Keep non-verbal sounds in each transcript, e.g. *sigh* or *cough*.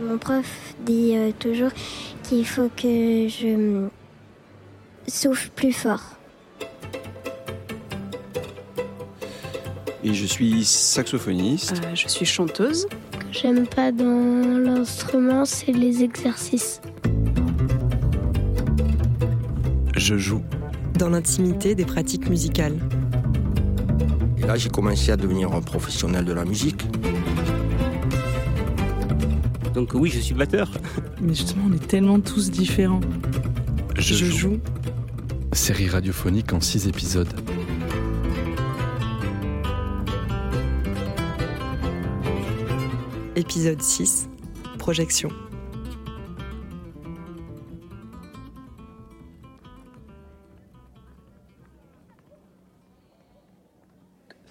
Mon prof dit euh, toujours qu'il faut que je souffle plus fort. Et je suis saxophoniste. Euh, je suis chanteuse. Ce que j'aime pas dans l'instrument, c'est les exercices. Je joue. Dans l'intimité des pratiques musicales. Et là, j'ai commencé à devenir un professionnel de la musique. Donc oui, je suis batteur. Mais justement, on est tellement tous différents. Je, joue. Série radiophonique en six épisodes. Épisode 6. Projection.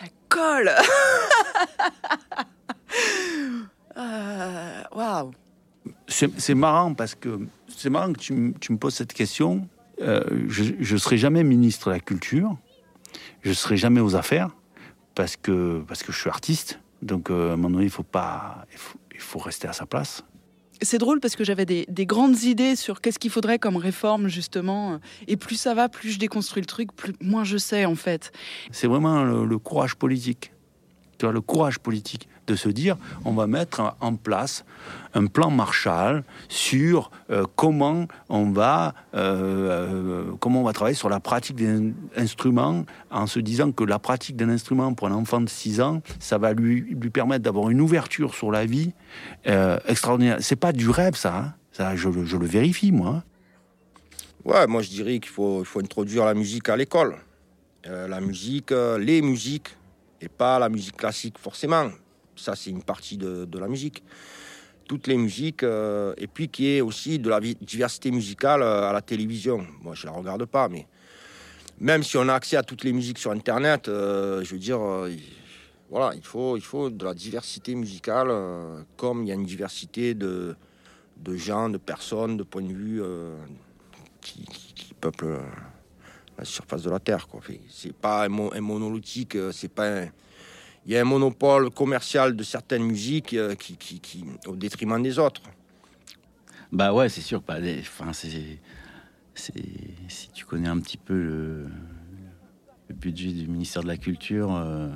La colle *laughs* Euh, Waouh C'est marrant parce que c'est marrant que tu, me poses cette question. Euh, je ne serai jamais ministre de la Culture. Je ne serai jamais aux affaires parce que, parce que je suis artiste. Donc, euh, à un moment donné, il faut, pas, il faut, il faut rester à sa place. C'est drôle parce que j'avais des, des grandes idées sur qu'est-ce qu'il faudrait comme réforme, justement. Et plus ça va, plus je déconstruis le truc, plus moins je sais, en fait. C'est vraiment le, le courage politique. Tu vois, le courage politique de se dire on va mettre en place un plan Marshall sur euh, comment on va euh, euh, comment on va travailler sur la pratique d'un instrument en se disant que la pratique d'un instrument pour un enfant de 6 ans ça va lui, lui permettre d'avoir une ouverture sur la vie extraordinaire c'est pas du rêve ça, hein. ça je, le- je le vérifie moi hein. Ouais, moi je dirais qu'il faut, il faut introduire la musique à l'école. La musique, les musiques, et pas la musique classique forcément. Ça, c'est une partie de, la musique. Toutes les musiques, euh, et puis qu'il y ait aussi de la diversité musicale euh, à la télévision. Moi, je la regarde pas, mais même si on a accès à toutes les musiques sur Internet, euh, je veux dire, il- voilà, il faut, il faut de la diversité musicale, comme il y a une diversité de, gens, de personnes, de points de vue. qui, qui- qui peuplent la surface de la Terre. Quoi. C'est pas un, mo- un monolithique, c'est pas un- Il y a un monopole commercial de certaines musiques euh, qui, au détriment des autres. Bah ouais, c'est sûr. Bah, enfin, si tu connais un petit peu le, budget du ministère de la Culture, euh,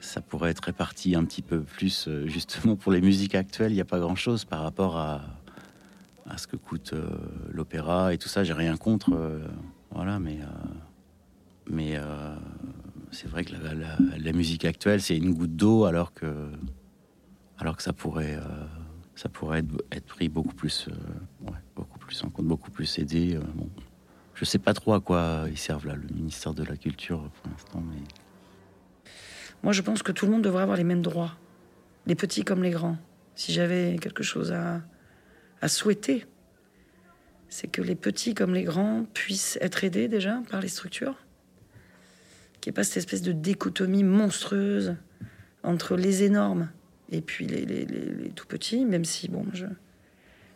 ça pourrait être réparti un petit peu plus euh, justement pour les musiques actuelles. Il n'y a pas grand-chose par rapport à, à ce que coûte l'opéra et tout ça. J'ai rien contre, voilà, mais mais c'est vrai que la, musique actuelle, c'est une goutte d'eau, alors que alors que ça pourrait euh, ça pourrait être, pris beaucoup plus, euh, beaucoup plus en compte, beaucoup plus aidé. euh, bon. Je sais pas trop à quoi ils servent là, le ministère de la Culture pour l'instant, mais Moi, je pense que tout le monde devrait avoir les mêmes droits, les petits comme les grands. Si j'avais quelque chose à souhaiter, c'est que les petits comme les grands puissent être aidés déjà par les structures, qu'il n'y ait pas cette espèce de dichotomie monstrueuse entre les énormes et puis les, tout petits, même si, bon, je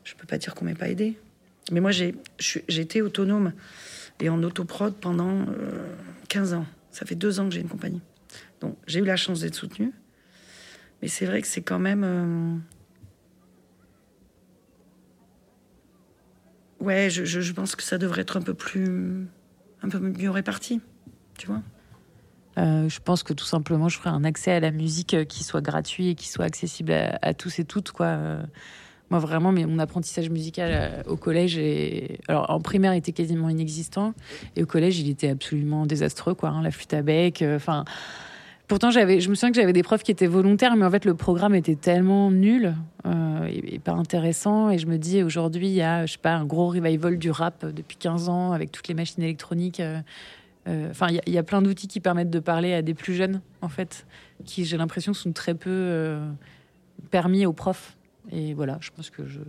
je peux pas dire qu'on m'ait pas aidé. Mais moi, j'ai été autonome et en autoprod pendant euh, 15 ans. Ça fait deux ans que j'ai une compagnie. Donc j'ai eu la chance d'être soutenue. Mais c'est vrai que c'est quand même... euh, Ouais, je, je- je pense que ça devrait être un peu plus... un peu mieux réparti, tu vois. Euh, je pense que tout simplement, je ferai un accès à la musique euh, qui soit gratuit et qui soit accessible à, tous et toutes. Euh, moi, vraiment, mais mon apprentissage musical au collège, alors en primaire, il était quasiment inexistant, et au collège, il était absolument désastreux. Hein, la flûte à bec. Pourtant, je me souviens que j'avais des profs qui étaient volontaires, mais en fait, le programme était tellement nul et, pas intéressant. Et je me dis, aujourd'hui, il y a, je sais pas, un gros revival du rap depuis 15 ans avec toutes les machines électroniques. Enfin, il y a- plein d'outils qui permettent de parler à des plus jeunes, en fait, qui, j'ai l'impression, sont très peu euh, permis aux profs. Et voilà, je pense que je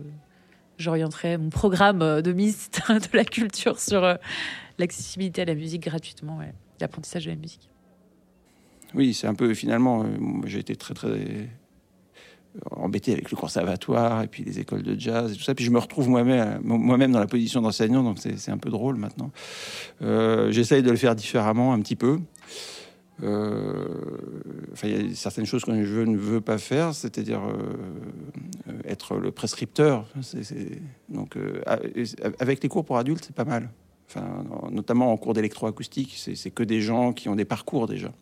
j'orienterai mon programme euh, de ministre *laughs* de la culture sur euh, l'accessibilité à la musique gratuitement, ouais, l'apprentissage de la musique. Oui, c'est un peu finalement. j'ai été très très embêté avec le conservatoire et puis les écoles de jazz et tout ça. Puis je me retrouve moi-même moi-même dans la position d'enseignant, donc c'est un peu drôle maintenant. Euh, J'essaye de le faire différemment un petit peu. Euh, il y a certaines choses que je ne veux pas faire, c'est-à-dire euh, être le prescripteur. Avec les cours pour adultes, c'est pas mal. Enfin, notamment en cours d'électroacoustique, c'est que des gens qui ont des parcours déjà.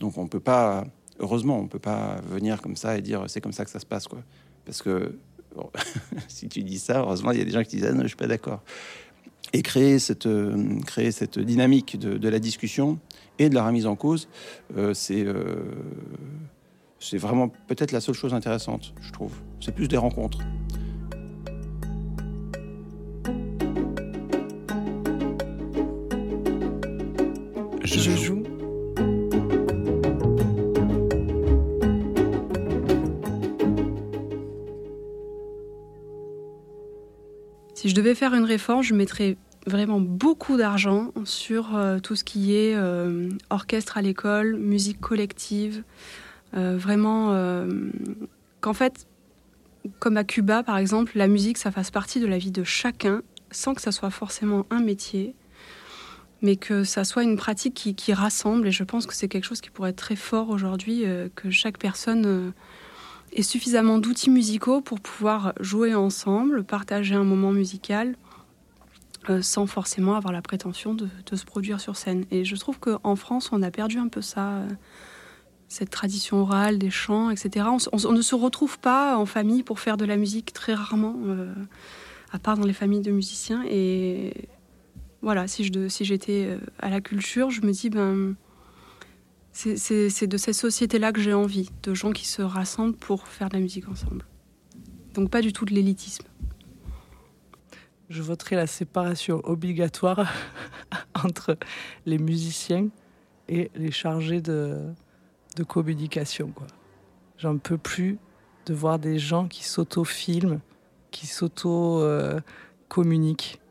Donc on peut pas, heureusement, on peut pas venir comme ça et dire c'est comme ça que ça se passe, quoi. Parce que *laughs* si tu dis ça, heureusement, il y a des gens qui disent ah non, je suis pas d'accord. Et créer cette, euh, créer cette dynamique de, la discussion et de la remise en cause, euh, c'est euh, c'est vraiment peut-être la seule chose intéressante, je trouve. C'est plus des rencontres. Je, joue. Je devais faire une réforme, je mettrais vraiment beaucoup d'argent sur euh, tout ce qui est euh, orchestre à l'école, musique collective. Euh, vraiment, qu'en fait, comme à Cuba par exemple, la musique, ça fasse partie de la vie de chacun sans que ça soit forcément un métier mais que ça soit une pratique qui, rassemble. Et je pense que c'est quelque chose qui pourrait être très fort aujourd'hui, que chaque personne euh, ait suffisamment d'outils musicaux pour pouvoir jouer ensemble, partager un moment musical, euh, sans forcément avoir la prétention de, se produire sur scène. Et je trouve qu'en France, on a perdu un peu ça. cette tradition orale, des chants, etc. On, ne se retrouve pas en famille pour faire de la musique très rarement, à part dans les familles de musiciens. Et voilà, si je si j'étais euh, à la culture, je me dis ben c'est de cette société-là que j'ai envie, de gens qui se rassemblent pour faire de la musique ensemble. Donc pas du tout de l'élitisme. Je voterai la séparation obligatoire *laughs* entre les musiciens et les chargés de, de communication. J'en peux plus de voir des gens qui s'auto-filment, qui s'auto-communiquent.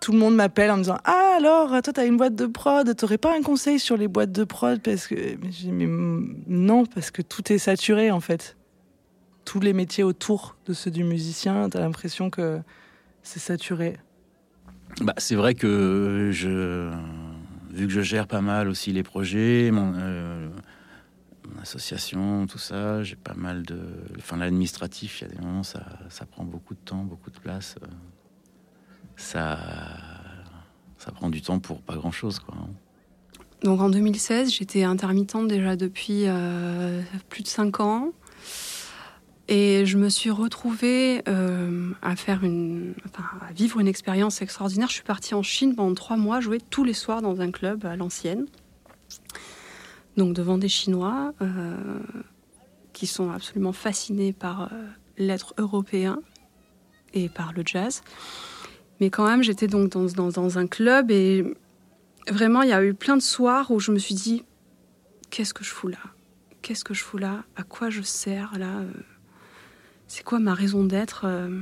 Euh, tout le monde m'appelle en me disant Ah, alors, toi, t'as une boîte de prod, t'aurais pas un conseil sur les boîtes de prod? Parce que. Mais, non, parce que tout est saturé, en fait. Tous les métiers autour de ceux du musicien, t'as l'impression que c'est saturé. Bah, c'est vrai que je. Vu que je gère pas mal aussi les projets, mon, euh, association, tout ça, j'ai pas mal de. Enfin, l'administratif, il y a des moments, ça, ça prend beaucoup de temps, beaucoup de place. Ça, ça prend du temps pour pas grand-chose. Quoi. Donc en 2016, j'étais intermittente déjà depuis euh, plus de 5 ans. Et je me suis retrouvée euh, à faire une, à vivre une expérience extraordinaire. Je suis partie en Chine pendant trois mois, jouer tous les soirs dans un club à l'ancienne, donc devant des Chinois euh, qui sont absolument fascinés par l'être européen et par le jazz. Mais quand même, j'étais donc dans, dans, un club et vraiment, il y a eu plein de soirs où je me suis dit qu'est-ce que je fous là? Qu'est-ce que je fous là? À quoi je sers là? Euh? C'est quoi ma raison d'être euh?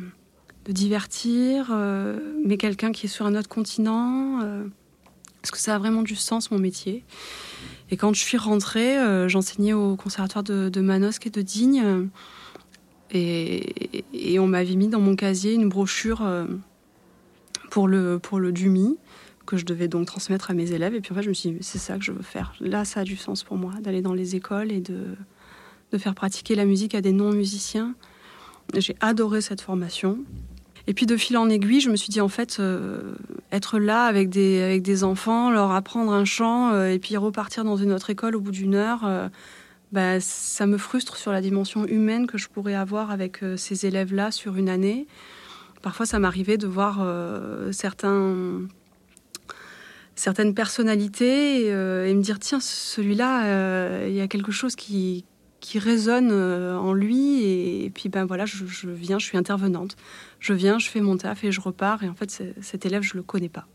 De divertir euh, Mais quelqu'un qui est sur un autre continent Est-ce que ça a vraiment du sens, mon métier? Et quand je suis rentrée, j'enseignais au conservatoire de, de, Manosque et de Digne. Et, et on m'avait mis dans mon casier une brochure pour le, pour le DUMI, que je devais donc transmettre à mes élèves. Et puis en fait, je me suis dit, c'est ça que je veux faire. Là, ça a du sens pour moi, d'aller dans les écoles et de, de faire pratiquer la musique à des non-musiciens. J'ai adoré cette formation. Et puis de fil en aiguille, je me suis dit en fait, euh, être là avec des, avec des enfants, leur apprendre un chant euh, et puis repartir dans une autre école au bout d'une heure, euh, bah, ça me frustre sur la dimension humaine que je pourrais avoir avec ces élèves-là sur une année. Parfois, ça m'arrivait de voir euh, certaines personnalités euh, et, me dire tiens, celui-là, euh, il y a quelque chose qui, résonne en lui. Et, puis, ben voilà, je, viens, je suis intervenante. Je viens, je fais mon taf et je repars. Et en fait, cet élève, je le connais pas.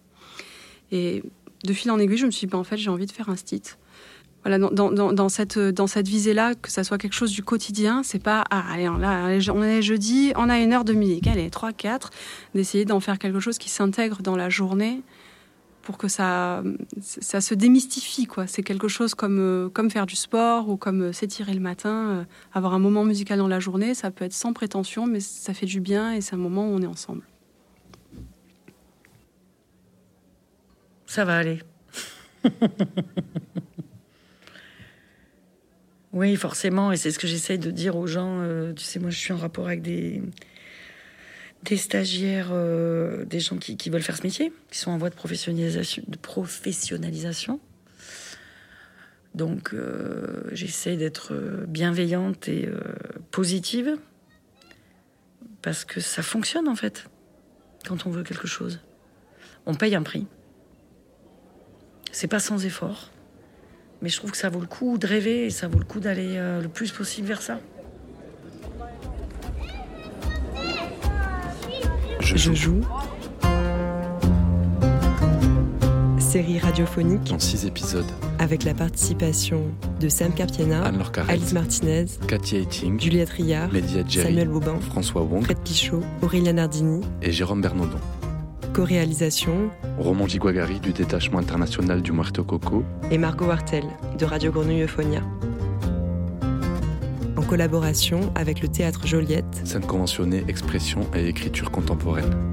Et de fil en aiguille, je me suis dit, ben, en fait, j'ai envie de faire un stit voilà, dans, dans, dans, cette, dans cette visée-là, que ça soit quelque chose du quotidien, c'est pas, ah, allez, là, on est jeudi, on a une heure de musique, allez, 3, 4, d'essayer d'en faire quelque chose qui s'intègre dans la journée pour que ça, ça se démystifie, quoi. C'est quelque chose comme, euh, comme faire du sport ou comme euh, s'étirer le matin, euh, avoir un moment musical dans la journée, ça peut être sans prétention, mais ça fait du bien et c'est un moment où on est ensemble. Ça va aller. *laughs* Oui, forcément, et c'est ce que j'essaye de dire aux gens. euh, tu sais, moi, je suis en rapport avec des, stagiaires, euh, des gens qui, veulent faire ce métier, qui sont en voie de professionnalisation. Donc, euh, j'essaye d'être bienveillante et positive, parce que ça fonctionne en fait, quand on veut quelque chose. On paye un prix. C'est pas sans effort. Mais je trouve que ça vaut le coup de rêver et ça vaut le coup d'aller euh, le plus possible vers ça. Je joue. Série radiophonique En six épisodes, avec la participation de Sam Carpiena, Carrette, Alice Martinez, Katia Etting, Juliette Jerry, Samuel Bobin, François Wong Fred Pichot, Aurélien Nardini, et Jérôme Bernaudon. Co-réalisation Roman Giguagari du détachement international du Muerto Coco, et Margot Wartel de Radio Grenouille Euphonia. En collaboration avec le Théâtre Joliette scène conventionnée, expression et écriture contemporaine.